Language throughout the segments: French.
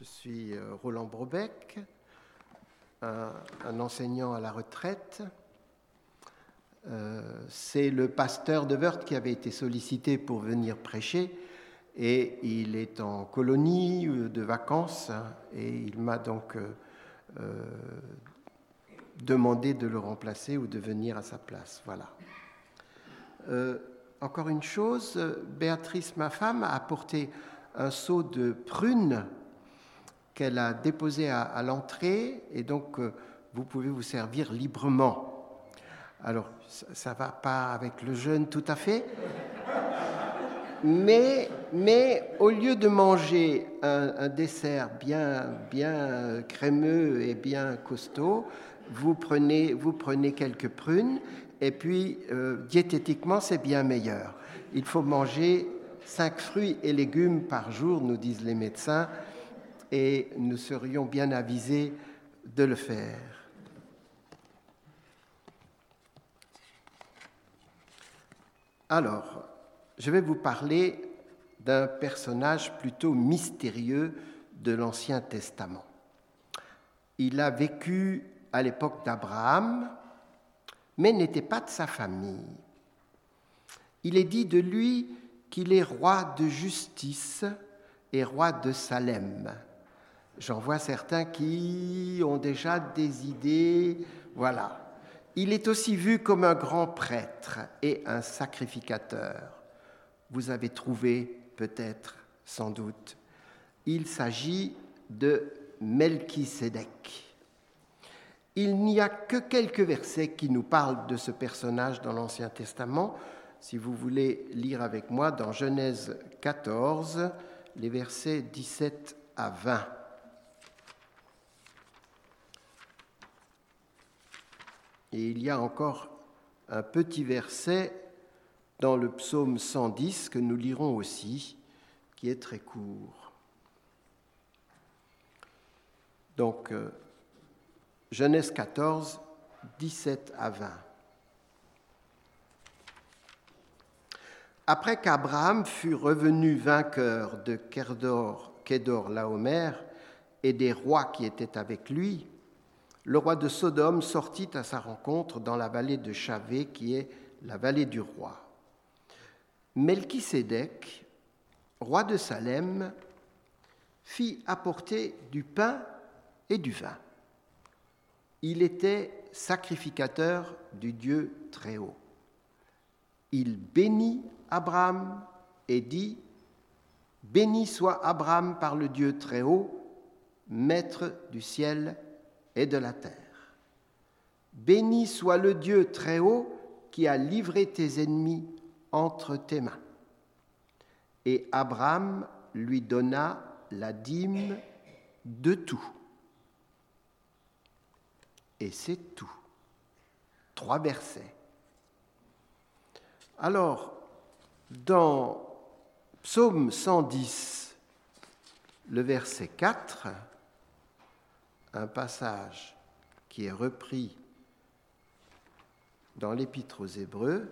Je suis euh, Roland Brobec, un, enseignant à la retraite. Euh, c'est le pasteur de Wörth qui avait été sollicité pour venir prêcher et il est en colonie euh, de vacances hein, et il m'a donc demandé de le remplacer ou de venir à sa place. Voilà. encore une chose, Béatrice, ma femme, a apporté un seau de prunes qu'elle a déposé à, l'entrée et donc euh, vous pouvez vous servir librement. Alors, ça ne va pas avec le jeûne tout à fait, mais, mais au lieu de manger un, dessert bien, bien crémeux et bien costaud, vous prenez, vous prenez quelques prunes et puis euh, diététiquement, c'est bien meilleur. Il faut manger cinq fruits et légumes par jour, nous disent les médecins et nous serions bien avisés de le faire. Alors, je vais vous parler d'un personnage plutôt mystérieux de l'Ancien Testament. Il a vécu à l'époque d'Abraham, mais n'était pas de sa famille. Il est dit de lui qu'il est roi de justice et roi de Salem. J'en vois certains qui ont déjà des idées. Voilà. Il est aussi vu comme un grand prêtre et un sacrificateur. Vous avez trouvé peut-être, sans doute. Il s'agit de Melchisédek. Il n'y a que quelques versets qui nous parlent de ce personnage dans l'Ancien Testament. Si vous voulez lire avec moi dans Genèse 14, les versets 17 à 20. Et il y a encore un petit verset dans le psaume 110 que nous lirons aussi, qui est très court. Donc, euh, Genèse 14, 17 à 20. Après qu'Abraham fut revenu vainqueur de Kedor, Kedor Laomer et des rois qui étaient avec lui, le roi de Sodome sortit à sa rencontre dans la vallée de Chavé, qui est la vallée du roi. Melchisédek, roi de Salem, fit apporter du pain et du vin. Il était sacrificateur du Dieu très haut. Il bénit Abraham et dit, Béni soit Abraham par le Dieu très haut, maître du ciel de la terre. Béni soit le Dieu très haut qui a livré tes ennemis entre tes mains. Et Abraham lui donna la dîme de tout. Et c'est tout. Trois versets. Alors, dans Psaume 110, le verset 4, un passage qui est repris dans l'Épître aux Hébreux.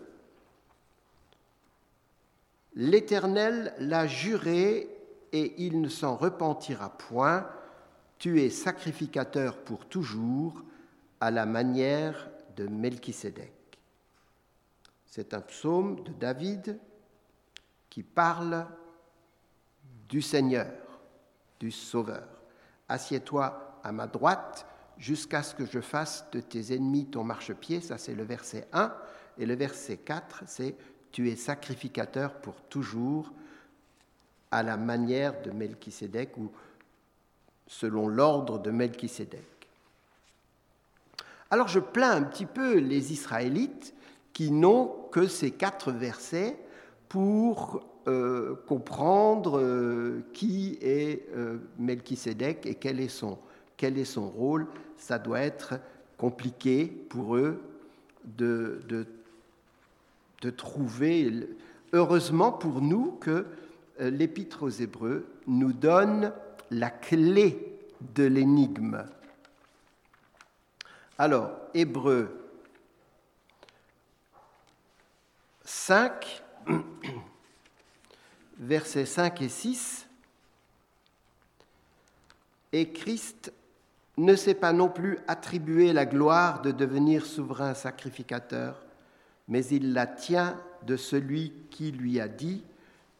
L'Éternel l'a juré et il ne s'en repentira point. Tu es sacrificateur pour toujours à la manière de Melchisédek. C'est un psaume de David qui parle du Seigneur, du Sauveur. Assieds-toi à ma droite jusqu'à ce que je fasse de tes ennemis ton marchepied. Ça, c'est le verset 1. Et le verset 4, c'est Tu es sacrificateur pour toujours à la manière de Melchisédek ou selon l'ordre de Melchisédek. Alors je plains un petit peu les Israélites qui n'ont que ces quatre versets pour euh, comprendre euh, qui est euh, et quel est son quel est son rôle, ça doit être compliqué pour eux de, de, trouver. Heureusement pour nous que euh, l'Épître aux Hébreux nous donne la clé de l'énigme. Alors, Hébreux 5, versets 5 et 6. Et Christ ne s'est pas non plus attribué la gloire de devenir souverain sacrificateur, mais il la tient de celui qui lui a dit,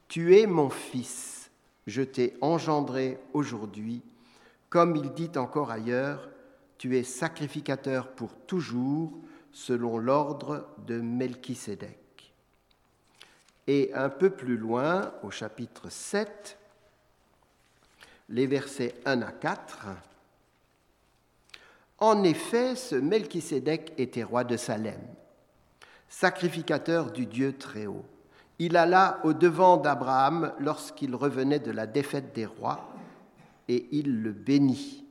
Tu es mon fils, je t'ai engendré aujourd'hui, comme il dit encore ailleurs, Tu es sacrificateur pour toujours, selon l'ordre de Melchisédek. Et un peu plus loin, au chapitre 7, les versets 1 à 4, En effet, ce Melchisédek était roi de Salem, sacrificateur du Dieu très haut. Il alla au devant d'Abraham lorsqu'il revenait de la défaite des rois, et il le bénit.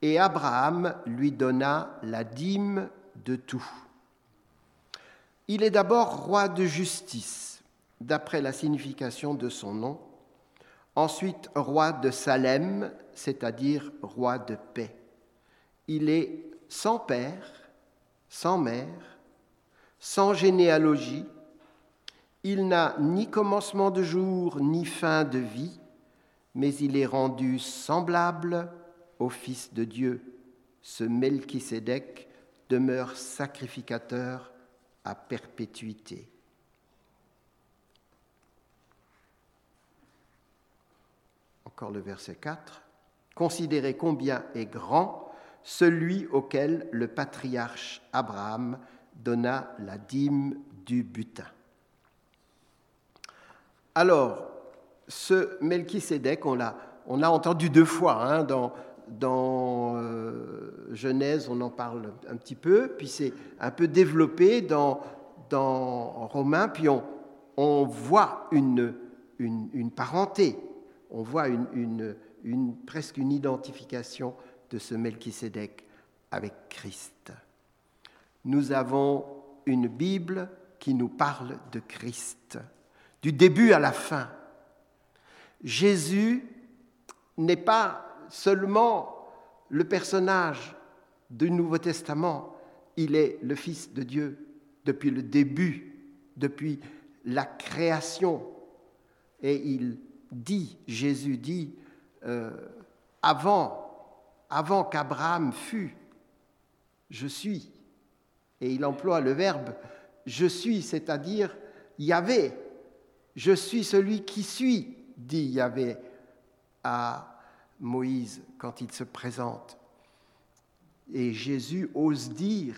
Et Abraham lui donna la dîme de tout. Il est d'abord roi de justice, d'après la signification de son nom, ensuite roi de Salem, c'est-à-dire roi de paix. Il est sans père, sans mère, sans généalogie, il n'a ni commencement de jour ni fin de vie, mais il est rendu semblable au Fils de Dieu, ce Melchisédek demeure sacrificateur à perpétuité. Encore le verset 4. Considérez combien est grand celui auquel le patriarche Abraham donna la dîme du butin. Alors, ce Melchisédek, on l'a, entendu deux fois hein, dans, euh, Genèse, on en parle un petit peu, puis c'est un peu développé dans, dans Romains, puis on, voit une, parenté, on voit presque une identification de ce Melchisédek avec Christ. Nous avons une Bible qui nous parle de Christ, du début à la fin. Jésus n'est pas seulement le personnage du Nouveau Testament, il est le Fils de Dieu depuis le début, depuis la création. Et il dit, Jésus dit, euh, avant, avant qu'Abraham fût, je suis. Et il emploie le verbe je suis, c'est-à-dire Yahvé. Je suis celui qui suis, dit Yahvé à Moïse quand il se présente. Et Jésus ose dire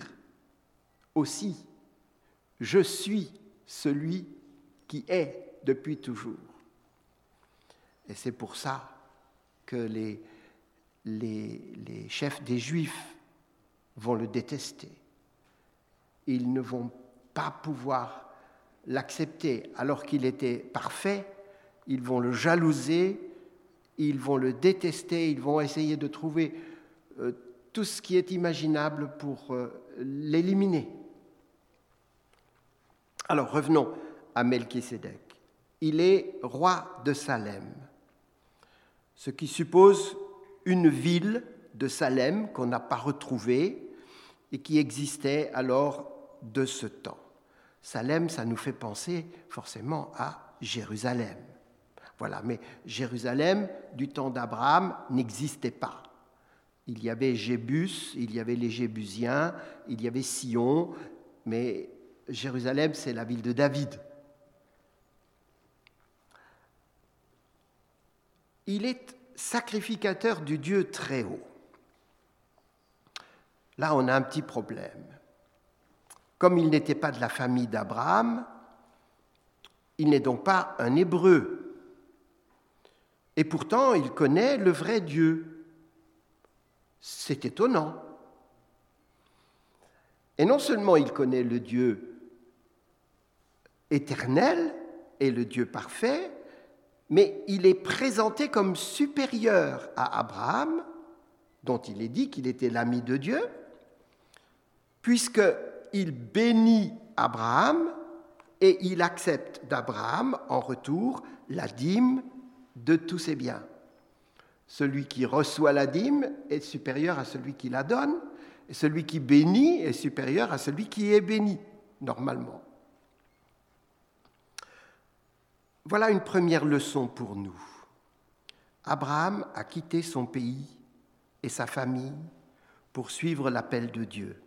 aussi, je suis celui qui est depuis toujours. Et c'est pour ça que les, les, chefs des Juifs vont le détester. Ils ne vont pas pouvoir l'accepter alors qu'il était parfait. Ils vont le jalouser ils vont le détester, ils vont essayer de trouver euh, tout ce qui est imaginable pour euh, l'éliminer. Alors revenons à Melchisédek. Il est roi de Salem, ce qui suppose une ville de Salem qu'on n'a pas retrouvée et qui existait alors de ce temps. Salem, ça nous fait penser forcément à Jérusalem. Voilà, mais Jérusalem, du temps d'Abraham, n'existait pas. Il y avait Jébus, il y avait les Jébusiens, il y avait Sion, mais Jérusalem, c'est la ville de David. Il est sacrificateur du Dieu très haut. Là, on a un petit problème. Comme il n'était pas de la famille d'Abraham, il n'est donc pas un Hébreu. Et pourtant, il connaît le vrai Dieu. C'est étonnant. Et non seulement il connaît le Dieu éternel et le Dieu parfait, mais il est présenté comme supérieur à Abraham, dont il est dit qu'il était l'ami de Dieu, puisqu'il bénit Abraham et il accepte d'Abraham en retour la dîme de tous ses biens. Celui qui reçoit la dîme est supérieur à celui qui la donne, et celui qui bénit est supérieur à celui qui est béni, normalement. Voilà une première leçon pour nous. Abraham a quitté son pays et sa famille pour suivre l'appel de Dieu.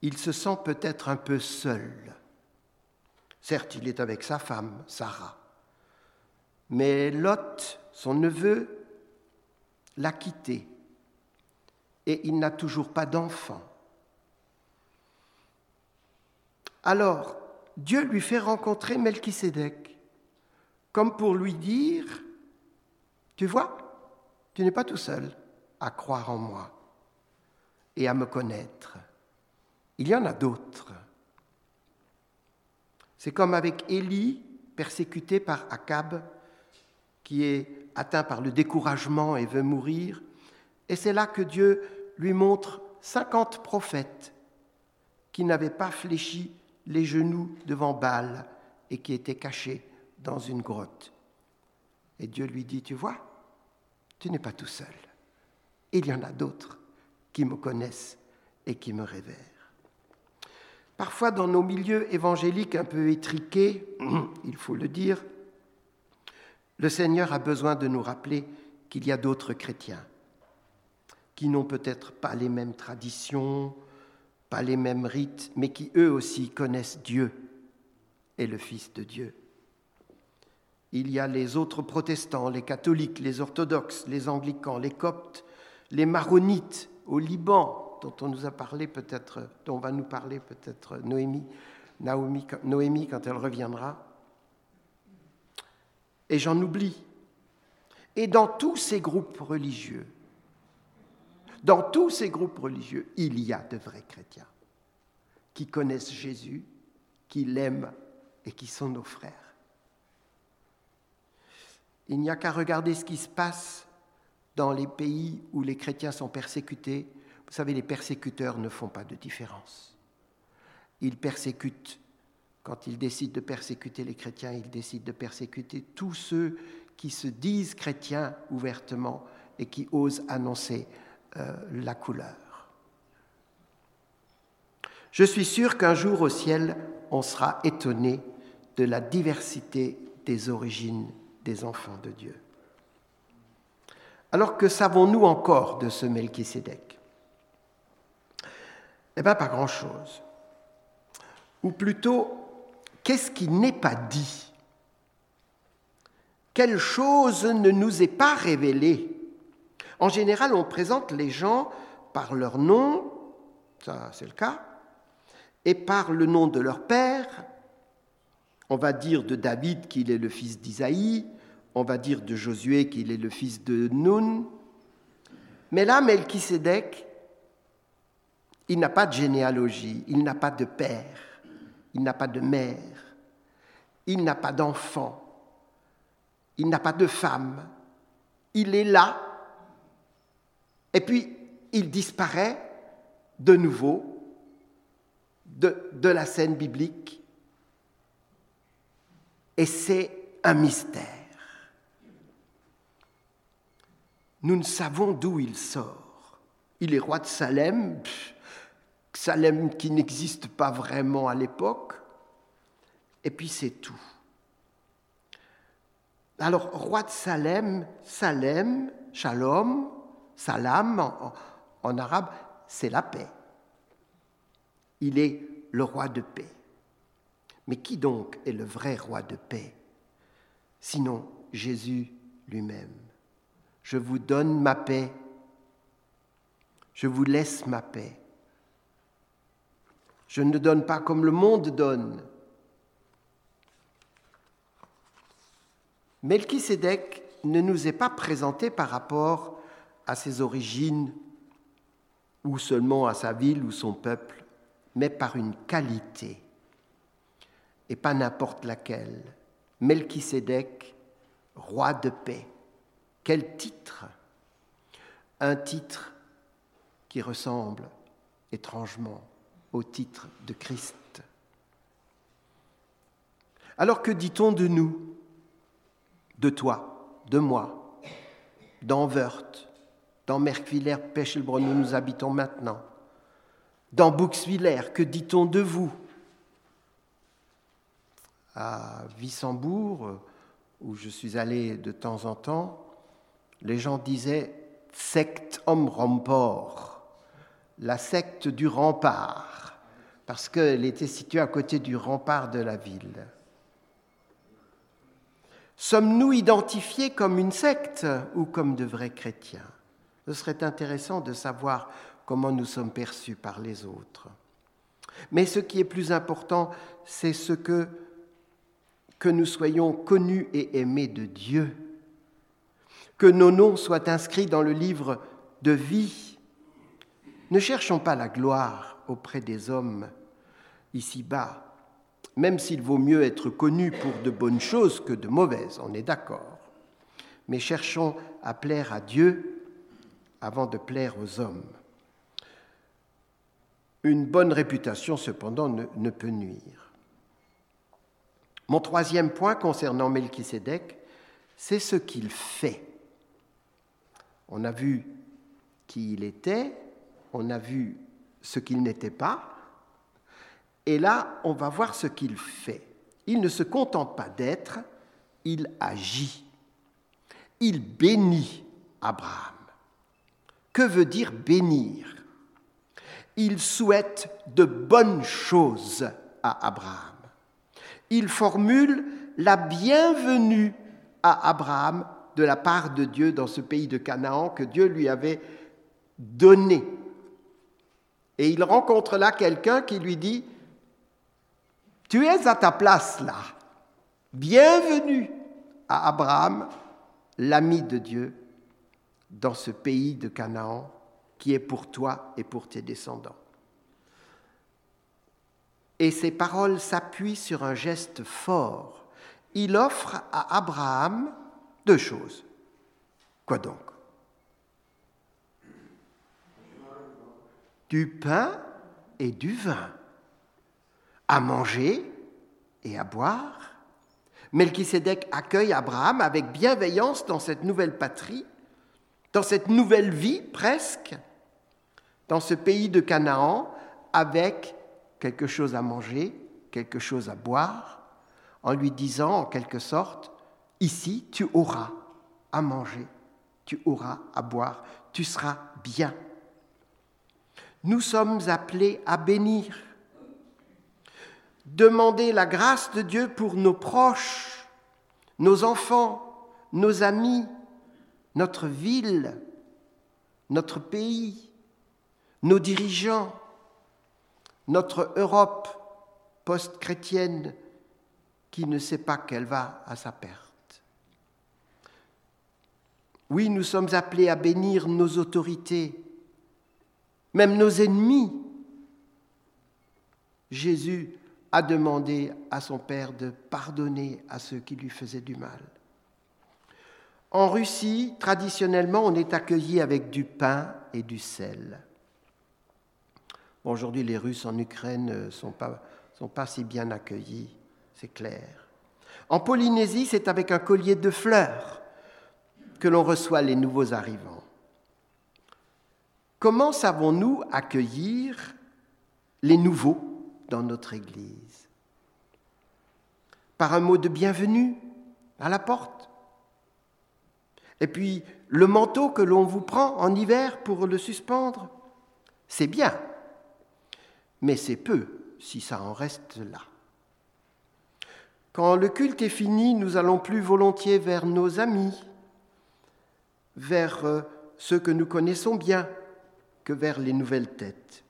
Il se sent peut-être un peu seul. Certes, il est avec sa femme, Sarah. Mais Lot, son neveu, l'a quitté et il n'a toujours pas d'enfant. Alors, Dieu lui fait rencontrer Melchisédek, comme pour lui dire, tu vois, tu n'es pas tout seul à croire en moi et à me connaître. Il y en a d'autres. C'est comme avec Élie, persécuté par Akab, qui est atteint par le découragement et veut mourir. Et c'est là que Dieu lui montre cinquante prophètes qui n'avaient pas fléchi les genoux devant Baal et qui étaient cachés dans une grotte. Et Dieu lui dit, tu vois, tu n'es pas tout seul. Il y en a d'autres qui me connaissent et qui me révèrent. Parfois, dans nos milieux évangéliques un peu étriqués, il faut le dire, le Seigneur a besoin de nous rappeler qu'il y a d'autres chrétiens qui n'ont peut-être pas les mêmes traditions, pas les mêmes rites, mais qui eux aussi connaissent Dieu et le Fils de Dieu. Il y a les autres protestants, les catholiques, les orthodoxes, les anglicans, les coptes, les maronites au Liban, dont on nous a parlé peut-être, dont va nous parler peut-être Noémie, quand elle reviendra. Et j'en oublie. Et dans tous ces groupes religieux, dans tous ces groupes religieux, il y a de vrais chrétiens qui connaissent Jésus, qui l'aiment et qui sont nos frères. Il n'y a qu'à regarder ce qui se passe dans les pays où les chrétiens sont persécutés. Vous savez, les persécuteurs ne font pas de différence. Ils persécutent, quand ils décident de persécuter les chrétiens, ils décident de persécuter tous ceux qui se disent chrétiens ouvertement et qui osent annoncer euh, la couleur. Je suis sûr qu'un jour au ciel, on sera étonné de la diversité des origines des enfants de Dieu. Alors que savons-nous encore de ce Melchisédek Eh bien, pas grand-chose. Ou plutôt, qu'est-ce qui n'est pas dit? Quelle chose ne nous est pas révélée? En général, on présente les gens par leur nom, ça c'est le cas, et par le nom de leur père. On va dire de David qu'il est le fils d'Isaïe, on va dire de Josué qu'il est le fils de Nun. Mais là, Melchisédek, il n'a pas de généalogie, il n'a pas de père, il n'a pas de mère, il n'a pas d'enfant, il n'a pas de femme. Il est là et puis, il disparaît de nouveau de, la scène biblique. Et c'est un mystère. Nous ne savons d'où il sort. Il est roi de Salem, Salem qui n'existe pas vraiment à l'époque, et puis c'est tout. Alors, roi de Salem, Salem, Shalom, Salam, en, arabe, c'est la paix. Il est le roi de paix. Mais qui donc est le vrai roi de paix Sinon Jésus lui-même? Je vous donne ma paix. Je vous laisse ma paix. Je ne donne pas comme le monde donne. Melchisédek ne nous est pas présenté par rapport à ses origines ou seulement à sa ville ou son peuple, mais par une qualité, et pas n'importe laquelle. Melchisédek, roi de paix. Quel titre? Un titre qui ressemble étrangement au titre de Christ. Alors que dit-on de nous, de toi, de moi, d'Anvert, dans Merkwiller, Pechelbronn, où nous habitons maintenant. Dans Buxwiller, que dit-on de vous? À Wissembourg, où je suis allé de temps en temps, les gens disaient secte om rampor, la secte du rempart, parce qu'elle était située à côté du rempart de la ville. Sommes-nous identifiés comme une secte ou comme de vrais chrétiens? Ce serait intéressant de savoir comment nous sommes perçus par les autres. Mais ce qui est plus important, c'est ce que, que nous soyons connus et aimés de Dieu, que nos noms soient inscrits dans le livre de vie. Ne cherchons pas la gloire auprès des hommes ici-bas, même s'il vaut mieux être connu pour de bonnes choses que de mauvaises, on est d'accord. Mais cherchons à plaire à Dieu avant de plaire aux hommes. Une bonne réputation, cependant, ne, peut nuire. Mon troisième point concernant Melchisédek, c'est ce qu'il fait. On a vu qui il était, on a vu ce qu'il n'était pas, et là, on va voir ce qu'il fait. Il ne se contente pas d'être, il agit. Il bénit Abraham. Que veut dire bénir? Il souhaite de bonnes choses à Abraham. Il formule la bienvenue à Abraham de la part de Dieu dans ce pays de Canaan que Dieu lui avait donné. Et il rencontre là quelqu'un qui lui dit, tu es à ta place là. Bienvenue à Abraham, l'ami de Dieu, dans ce pays de Canaan qui est pour toi et pour tes descendants. Et ces paroles s'appuient sur un geste fort. Il offre à Abraham deux choses. Quoi donc? Du pain et du vin, à manger et à boire. Melchisédek accueille Abraham avec bienveillance dans cette nouvelle patrie, dans cette nouvelle vie presque, dans ce pays de Canaan avec quelque chose à manger, quelque chose à boire, en lui disant en quelque sorte, ici tu auras à manger, tu auras à boire, tu seras bien. Nous sommes appelés à bénir, demander la grâce de Dieu pour nos proches, nos enfants, nos amis, notre ville, notre pays nos dirigeants, notre Europe post-chrétienne qui ne sait pas qu'elle va à sa perte. Oui, nous sommes appelés à bénir nos autorités, même nos ennemis. Jésus a demandé à son Père de pardonner à ceux qui lui faisaient du mal. En Russie, traditionnellement, on est accueilli avec du pain et du sel. Aujourd'hui, les Russes en Ukraine ne sont pas, sont pas si bien accueillis, c'est clair. En Polynésie, c'est avec un collier de fleurs que l'on reçoit les nouveaux arrivants. Comment savons-nous accueillir les nouveaux dans notre Église? Par un mot de bienvenue à la porte? Et puis le manteau que l'on vous prend en hiver pour le suspendre, c'est bien mais c'est peu si ça en reste là. Quand le culte est fini, nous allons plus volontiers vers nos amis, vers euh, ceux que nous connaissons bien, que vers les nouvelles têtes.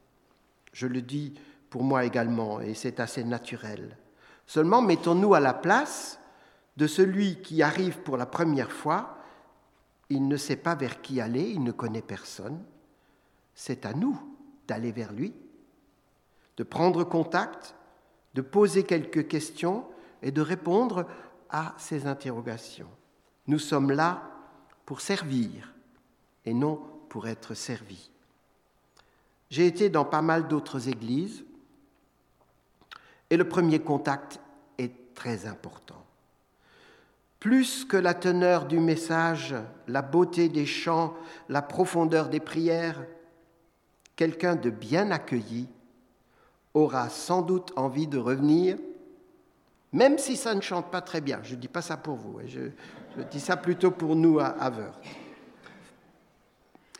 Je le dis pour moi également, et c'est assez naturel. Seulement, mettons-nous à la place de celui qui arrive pour la première fois, il ne sait pas vers qui aller, il ne connaît personne. C'est à nous d'aller vers lui de prendre contact, de poser quelques questions et de répondre à ces interrogations. Nous sommes là pour servir et non pour être servis. J'ai été dans pas mal d'autres églises et le premier contact est très important. Plus que la teneur du message, la beauté des chants, la profondeur des prières, quelqu'un de bien accueilli aura sans doute envie de revenir même si ça ne chante pas très bien. Je ne dis pas ça pour vous, hein. je, dis ça plutôt pour nous à, à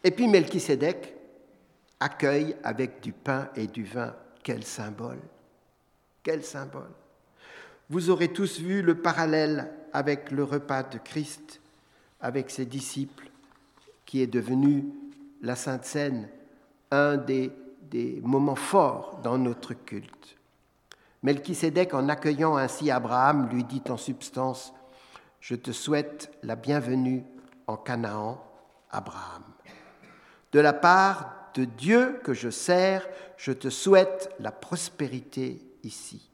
Et puis Melchisédek accueille avec du pain et du vin. Quel symbole Quel symbole Vous aurez tous vu le parallèle avec le repas de Christ, avec ses disciples, qui est devenu la Sainte Seine, un des, moments forts dans notre culte. Melchisédek, en accueillant ainsi Abraham, lui dit en substance Je te souhaite la bienvenue en Canaan, Abraham. De la part de Dieu que je sers, je te souhaite la prospérité ici,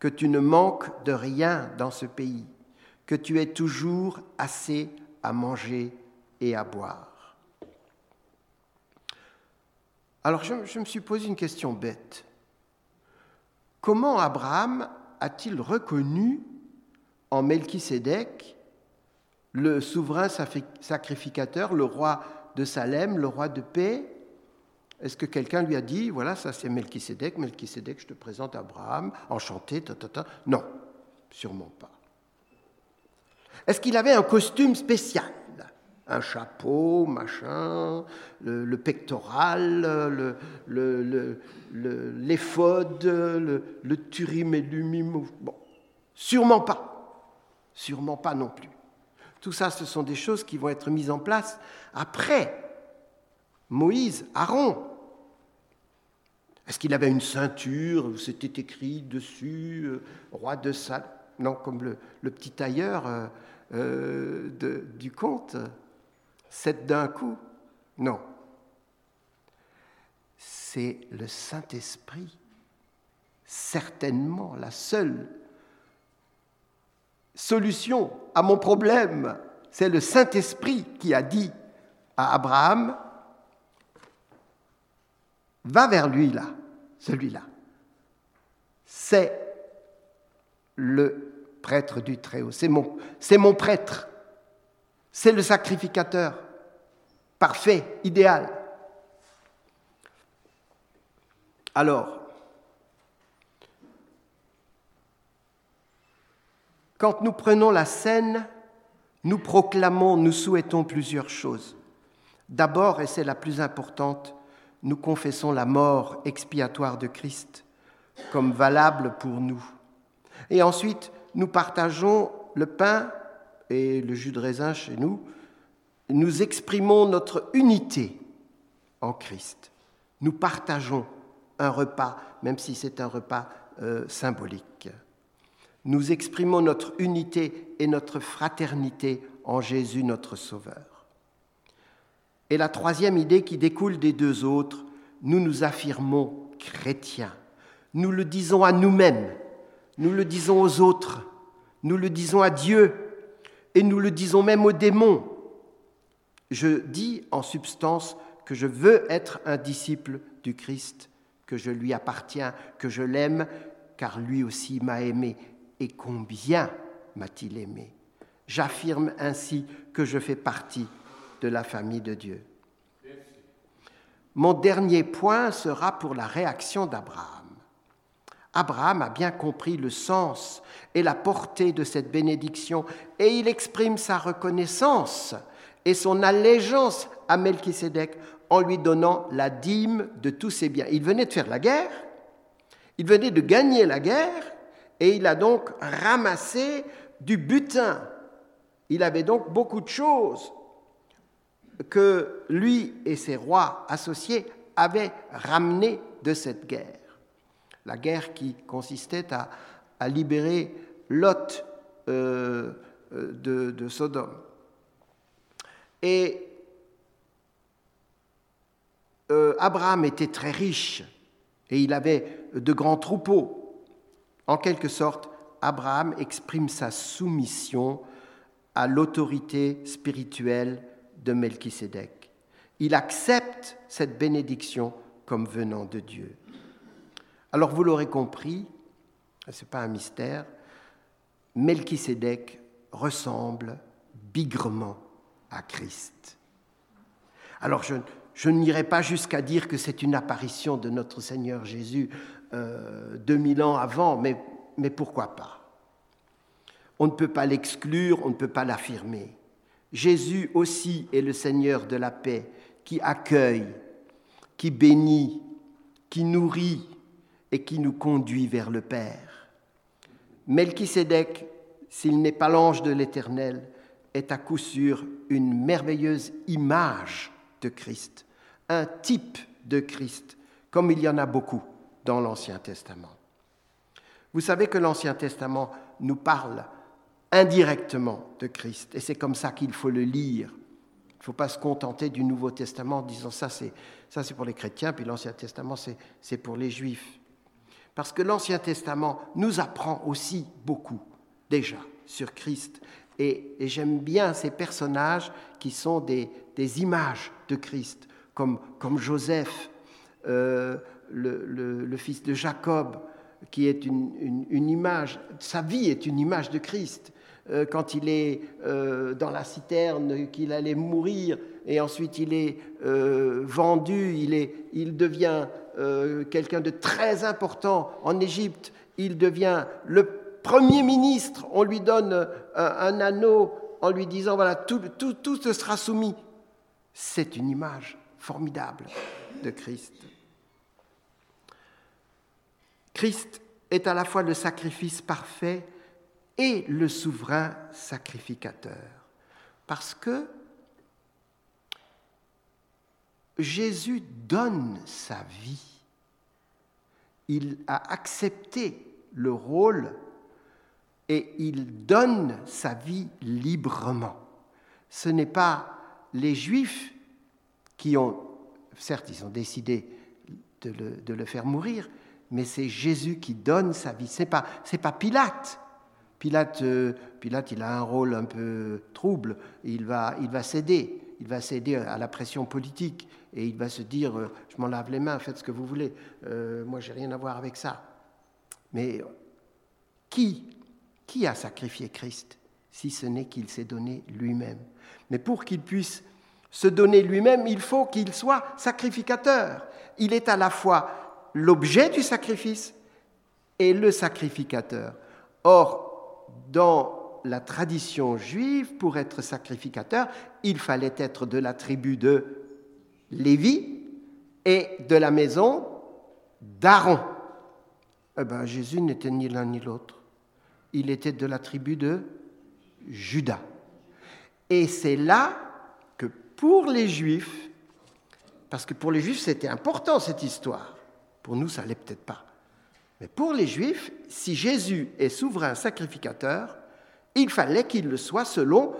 que tu ne manques de rien dans ce pays, que tu aies toujours assez à manger et à boire. Alors je, me suis posé une question bête. Comment Abraham a-t-il reconnu en Melchisédek le souverain sacrificateur, le roi de Salem, le roi de paix Est-ce que quelqu'un lui a dit, voilà, ça c'est Melchisédek, Melchisédek, je te présente Abraham, enchanté, ta, ta, ta. Non, sûrement pas. Est-ce qu'il avait un costume spécial? Un chapeau, machin, le, pectoral, l'éphode, le, le, turim et l'umim. Bon, sûrement pas. Sûrement pas non plus. Tout ça, ce sont des choses qui vont être mises en place après Moïse, Aaron. Est-ce qu'il avait une ceinture où c'était écrit dessus euh, roi de Sal Non, comme le, petit tailleur euh, euh, du conte. C'est d'un coup? Non. C'est le Saint-Esprit, certainement la seule solution à mon problème. C'est le Saint-Esprit qui a dit à Abraham, va vers lui là, celui-là. C'est le prêtre du Très-Haut, c'est mon, mon prêtre. C'est le sacrificateur parfait, idéal. Alors, quand nous prenons la scène, nous proclamons, nous souhaitons plusieurs choses. D'abord, et c'est la plus importante, nous confessons la mort expiatoire de Christ comme valable pour nous. Et ensuite, nous partageons le pain et le jus de raisin chez nous, nous exprimons notre unité en Christ. Nous partageons un repas, même si c'est un repas euh, symbolique. Nous exprimons notre unité et notre fraternité en Jésus notre Sauveur. Et la troisième idée qui découle des deux autres, nous nous affirmons chrétiens. Nous le disons à nous-mêmes, nous le disons aux autres, nous le disons à Dieu et nous le disons même aux démons. Je dis en substance que je veux être un disciple du Christ, que je lui appartiens, que je l'aime, car lui aussi m'a aimé. Et combien m'a-t-il aimé? J'affirme ainsi que je fais partie de la famille de Dieu. Mon dernier point sera pour la réaction d'Abraham. Abraham a bien compris le sens et la portée de cette bénédiction et il exprime sa reconnaissance et son allégeance à Melchisédek en lui donnant la dîme de tous ses biens. Il venait de faire la guerre, il venait de gagner la guerre et il a donc ramassé du butin. Il avait donc beaucoup de choses que lui et ses rois associés avaient ramenées de cette guerre la guerre qui consistait à, libérer Lot euh, euh, de, Sodome. Et euh, Abraham était très riche et il avait de grands troupeaux. En quelque sorte, Abraham exprime sa soumission à l'autorité spirituelle de Melchisédek. Il accepte cette bénédiction comme venant de Dieu. Alors vous l'aurez compris, ce n'est pas un mystère, Melchisédek ressemble bigrement à Christ. Alors je, je n'irai pas jusqu'à dire que c'est une apparition de notre Seigneur Jésus euh, 2000 ans avant, mais, mais pourquoi pas? On ne peut pas l'exclure, on ne peut pas l'affirmer. Jésus aussi est le Seigneur de la paix qui accueille, qui bénit, qui nourrit et qui nous conduit vers le Père. Melchisédek, s'il n'est pas l'ange de l'Éternel, est à coup sûr une merveilleuse image de Christ, un type de Christ, comme il y en a beaucoup dans l'Ancien Testament. Vous savez que l'Ancien Testament nous parle indirectement de Christ, et c'est comme ça qu'il faut le lire. Il ne faut pas se contenter du Nouveau Testament en disant ça c'est, ça c'est pour les chrétiens, puis l'Ancien Testament c'est, c'est pour les juifs. Parce que l'Ancien Testament nous apprend aussi beaucoup déjà sur Christ. Et, j'aime bien ces personnages qui sont des, des images de Christ, comme, comme Joseph, euh, le, le, fils de Jacob, qui est une, une, image, sa vie est une image de Christ. Euh, quand il est euh, dans la citerne, qu'il allait mourir, et ensuite il est vendu, il, est, il devient quelqu'un de très important en Égypte, il devient le Premier ministre, on lui donne euh, un, anneau en lui disant, voilà, tout, tout, tout sera soumis. C'est une image formidable de Christ. Christ est à la fois le sacrifice parfait et le souverain sacrificateur. Parce que Jésus donne sa vie. Il a accepté le rôle et il donne sa vie librement. Ce n'est pas les Juifs qui ont, certes, ils ont décidé de le, faire mourir, mais c'est Jésus qui donne sa vie. Ce n'est pas, pas Pilate. Pilate, euh, Pilate, il a un rôle un peu trouble. Il va, il va céder. Il va céder à la pression politique et il va se dire euh, Je m'en lave les mains, faites ce que vous voulez. Euh, moi, j'ai rien à voir avec ça. Mais qui qui a sacrifié Christ si ce n'est qu'il s'est donné lui-même? Mais pour qu'il puisse se donner lui-même, il faut qu'il soit sacrificateur. Il est à la fois l'objet du sacrifice et le sacrificateur. Or, dans la tradition juive, pour être sacrificateur, il fallait être de la tribu de Lévi et de la maison d'Aaron. Eh ben, Jésus n'était ni l'un ni l'autre il était de la tribu de Judas. Et c'est là que pour les Juifs, parce que pour les Juifs c'était important cette histoire, pour nous ça l'est peut-être pas, mais pour les Juifs, si Jésus est souverain sacrificateur, il fallait qu'il le soit selon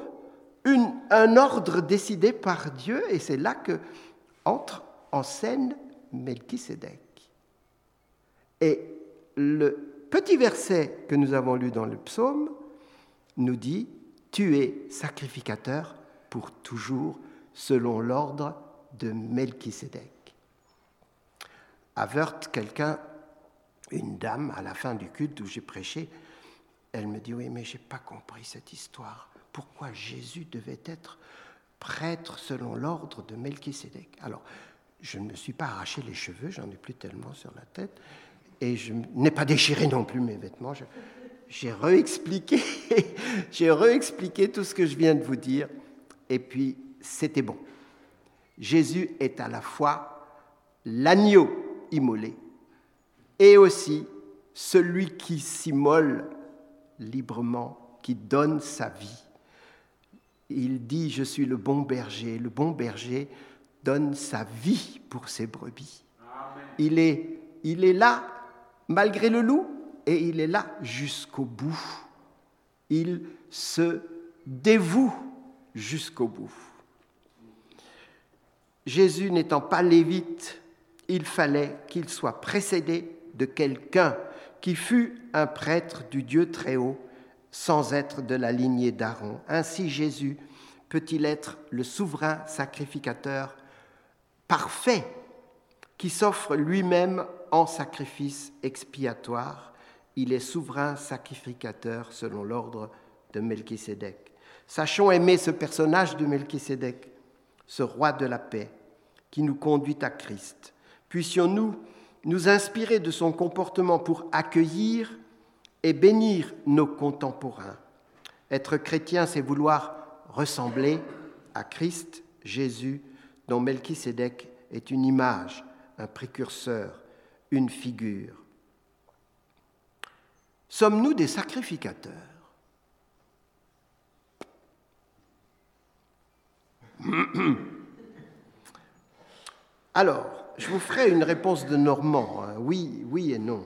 un ordre décidé par Dieu, et c'est là que entre en scène Melchisédek. Et le petit verset que nous avons lu dans le psaume nous dit Tu es sacrificateur pour toujours selon l'ordre de Melchisédek. Wörth, quelqu'un, une dame, à la fin du culte où j'ai prêché, elle me dit Oui, mais je n'ai pas compris cette histoire. Pourquoi Jésus devait être prêtre selon l'ordre de Melchisédek Alors, je ne me suis pas arraché les cheveux, j'en ai plus tellement sur la tête, et je n'ai pas déchiré non plus mes vêtements. J'ai réexpliqué, j'ai réexpliqué tout ce que je viens de vous dire, et puis c'était bon. Jésus est à la fois l'agneau immolé et aussi celui qui s'immole librement, qui donne sa vie. Il dit, je suis le bon berger. Le bon berger donne sa vie pour ses brebis. Il est, il est là malgré le loup, et il est là jusqu'au bout. Il se dévoue jusqu'au bout. Jésus n'étant pas lévite, il fallait qu'il soit précédé de quelqu'un qui fût un prêtre du Dieu très haut, sans être de la lignée d'Aaron. Ainsi Jésus peut-il être le souverain sacrificateur parfait qui s'offre lui-même en sacrifice expiatoire? Il est souverain sacrificateur selon l'ordre de Melchisédek. Sachons aimer ce personnage de Melchisédek, ce roi de la paix, qui nous conduit à Christ. Puissions-nous nous inspirer de son comportement pour accueillir et bénir nos contemporains, Être chrétien, c'est vouloir ressembler à Christ, Jésus, dont Melchisédek est une image, un précurseur, une figure. Sommes-nous des sacrificateurs Alors, je vous ferai une réponse de Normand, hein. oui, oui et non.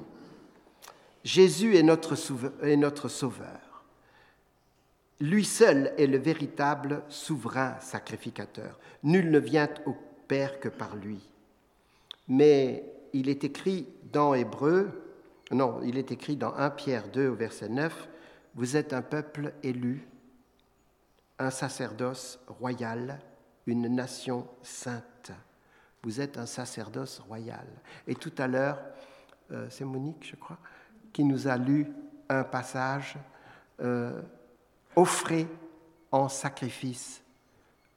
Jésus est notre, sauveur. Lui seul est le véritable souverain sacrificateur. Nul ne vient au Père que par lui. Mais il est écrit dans Hébreu, non, il est écrit dans 1 Pierre 2 au verset 9, Vous êtes un peuple élu, un sacerdoce royal, une nation sainte. Vous êtes un sacerdoce royal. Et tout à l'heure, euh, c'est Monique, je crois, qui nous a lu un passage euh, Offrez en sacrifice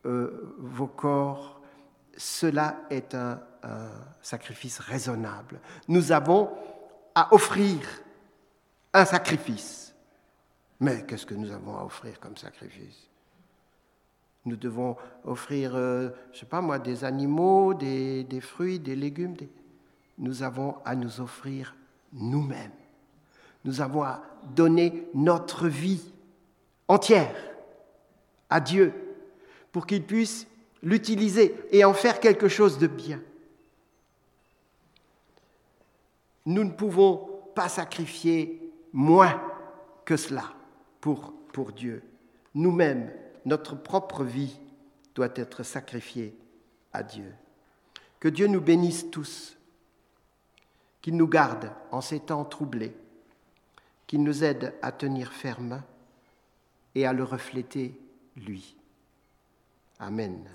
euh, vos corps. Cela est un, un sacrifice raisonnable. Nous avons à offrir un sacrifice. Mais qu'est-ce que nous avons à offrir comme sacrifice? Nous devons offrir, euh, je ne sais pas moi, des animaux, des, fruits, des légumes. Nous avons à nous offrir nous-mêmes. Nous avons à donner notre vie entière à Dieu pour qu'il puisse l'utiliser et en faire quelque chose de bien. Nous ne pouvons pas sacrifier moins que cela pour, pour Dieu. Nous-mêmes, notre propre vie doit être sacrifiée à Dieu. Que Dieu nous bénisse tous, qu'il nous garde en ces temps troublés, qu'il nous aide à tenir ferme et à le refléter, lui. Amen.